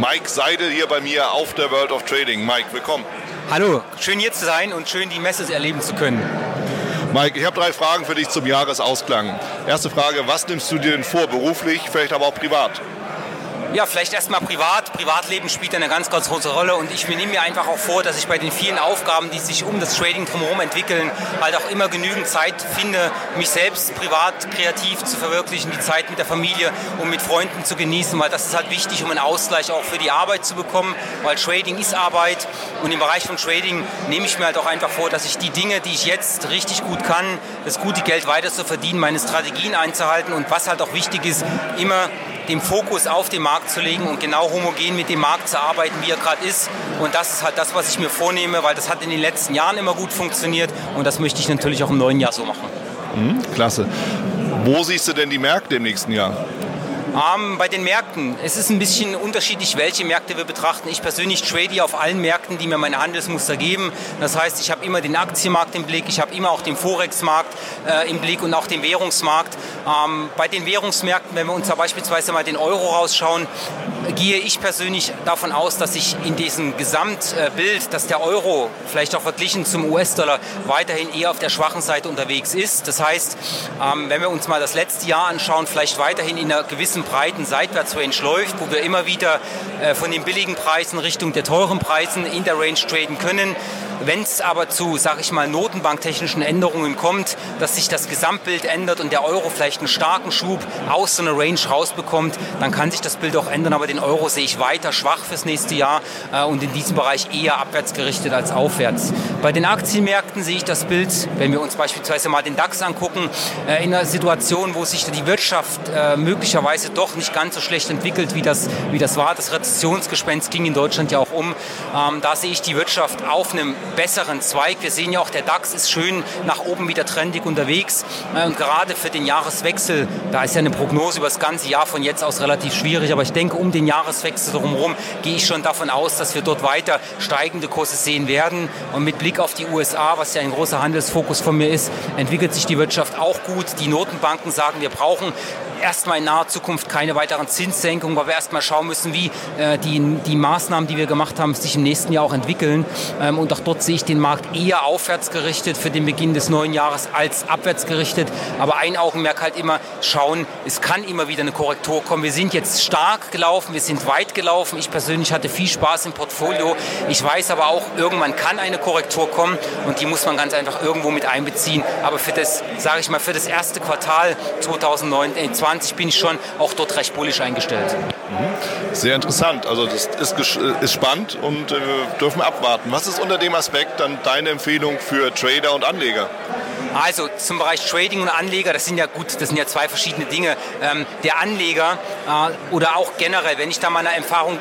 Mike Seidel hier bei mir auf der World of Trading. Mike, willkommen. Hallo, schön hier zu sein und schön die Messe erleben zu können. Mike, ich habe drei Fragen für dich zum Jahresausklang. Erste Frage, was nimmst du dir denn vor, beruflich, vielleicht aber auch privat? Ja, vielleicht erstmal privat. Privatleben spielt eine ganz, ganz große Rolle. Und ich nehme mir einfach auch vor, dass ich bei den vielen Aufgaben, die sich um das Trading drumherum entwickeln, halt auch immer genügend Zeit finde, mich selbst privat kreativ zu verwirklichen, die Zeit mit der Familie und mit Freunden zu genießen, weil das ist halt wichtig, um einen Ausgleich auch für die Arbeit zu bekommen, weil Trading ist Arbeit. Und im Bereich von Trading nehme ich mir halt auch einfach vor, dass ich die Dinge, die ich jetzt richtig gut kann, das gute Geld weiter zu verdienen, meine Strategien einzuhalten. Und was halt auch wichtig ist, immer den Fokus auf den Markt zu legen und genau homogen mit dem Markt zu arbeiten, wie er gerade ist. Und das ist halt das, was ich mir vornehme, weil das hat in den letzten Jahren immer gut funktioniert und das möchte ich natürlich auch im neuen Jahr so machen. Mhm, klasse. Wo siehst du denn die Märkte im nächsten Jahr? Ähm, bei den Märkten, es ist ein bisschen unterschiedlich, welche Märkte wir betrachten. Ich persönlich trade auf allen Märkten, die mir meine Handelsmuster geben. Das heißt, ich habe immer den Aktienmarkt im Blick, ich habe immer auch den Forex-Markt äh, im Blick und auch den Währungsmarkt. Ähm, bei den Währungsmärkten, wenn wir uns da beispielsweise mal den Euro rausschauen, gehe ich persönlich davon aus, dass sich in diesem Gesamtbild, dass der Euro vielleicht auch verglichen zum US-Dollar weiterhin eher auf der schwachen Seite unterwegs ist. Das heißt, ähm, wenn wir uns mal das letzte Jahr anschauen, vielleicht weiterhin in einer gewissen gewissen breiten Seitwärtsrange läuft, wo wir immer wieder äh, von den billigen Preisen Richtung der teuren Preisen in der Range traden können. Wenn es aber zu, sage ich mal, notenbanktechnischen Änderungen kommt, dass sich das Gesamtbild ändert und der Euro vielleicht einen starken Schub aus so einer Range rausbekommt, dann kann sich das Bild auch ändern. Aber den Euro sehe ich weiter schwach fürs nächste Jahr äh, und in diesem Bereich eher abwärts gerichtet als aufwärts. Bei den Aktienmärkten sehe ich das Bild, wenn wir uns beispielsweise mal den DAX angucken, äh, in einer Situation, wo sich die Wirtschaft äh, doch nicht ganz so schlecht entwickelt, wie das, wie das war. Das Rezessionsgespenst ging in Deutschland ja auch um. Ähm, da sehe ich die Wirtschaft auf einem besseren Zweig. Wir sehen ja auch, der DAX ist schön nach oben wieder trendig unterwegs. Äh, und gerade für den Jahreswechsel, da ist ja eine Prognose über das ganze Jahr von jetzt aus relativ schwierig. Aber ich denke, um den Jahreswechsel drumherum gehe ich schon davon aus, dass wir dort weiter steigende Kurse sehen werden. Und mit Blick auf die USA, was ja ein großer Handelsfokus von mir ist, entwickelt sich die Wirtschaft auch gut. Die Notenbanken sagen, wir brauchen erstmal in naher Zukunft keine weiteren Zinssenkungen, weil wir erstmal schauen müssen, wie äh, die, die Maßnahmen, die wir gemacht haben, sich im nächsten Jahr auch entwickeln. Ähm, und auch dort sehe ich den Markt eher aufwärts gerichtet für den Beginn des neuen Jahres als abwärts gerichtet. Aber ein Augenmerk halt immer schauen, es kann immer wieder eine Korrektur kommen. Wir sind jetzt stark gelaufen, wir sind weit gelaufen. Ich persönlich hatte viel Spaß im Portfolio. Ich weiß aber auch, irgendwann kann eine Korrektur kommen und die muss man ganz einfach irgendwo mit einbeziehen. Aber für das, sage ich mal, für das erste Quartal 2020 2020 bin ich schon auch dort recht bullisch eingestellt. Mhm. Sehr interessant. Also das ist, ist spannend und äh, dürfen abwarten. Was ist unter dem Aspekt dann deine Empfehlung für Trader und Anleger? Also zum Bereich Trading und Anleger, das sind ja gut, das sind ja zwei verschiedene Dinge. Ähm, der Anleger äh, oder auch generell, wenn ich da meine Erfahrung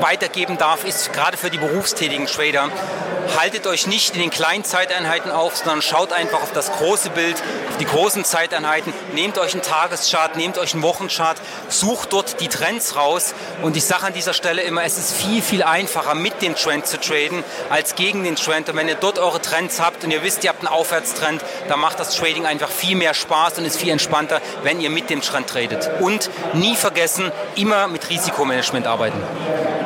weitergeben darf, ist gerade für die berufstätigen Trader, haltet euch nicht in den kleinen Zeiteinheiten auf, sondern schaut einfach auf das große Bild, die großen Zeiteinheiten, nehmt euch einen Tageschart, nehmt euch einen Wochenchart, sucht dort die Trends raus und ich sage an dieser Stelle immer, es ist viel, viel einfacher mit dem Trend zu traden als gegen den Trend und wenn ihr dort eure Trends habt und ihr wisst, ihr habt einen Aufwärtstrend, dann macht das Trading einfach viel mehr Spaß und ist viel entspannter, wenn ihr mit dem Trend tradet. Und nie vergessen, immer mit Risikomanagement arbeiten.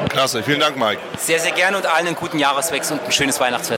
Klasse, vielen Dank, Mike. Sehr, sehr gerne und allen einen guten Jahreswechsel und ein schönes Weihnachtsfest.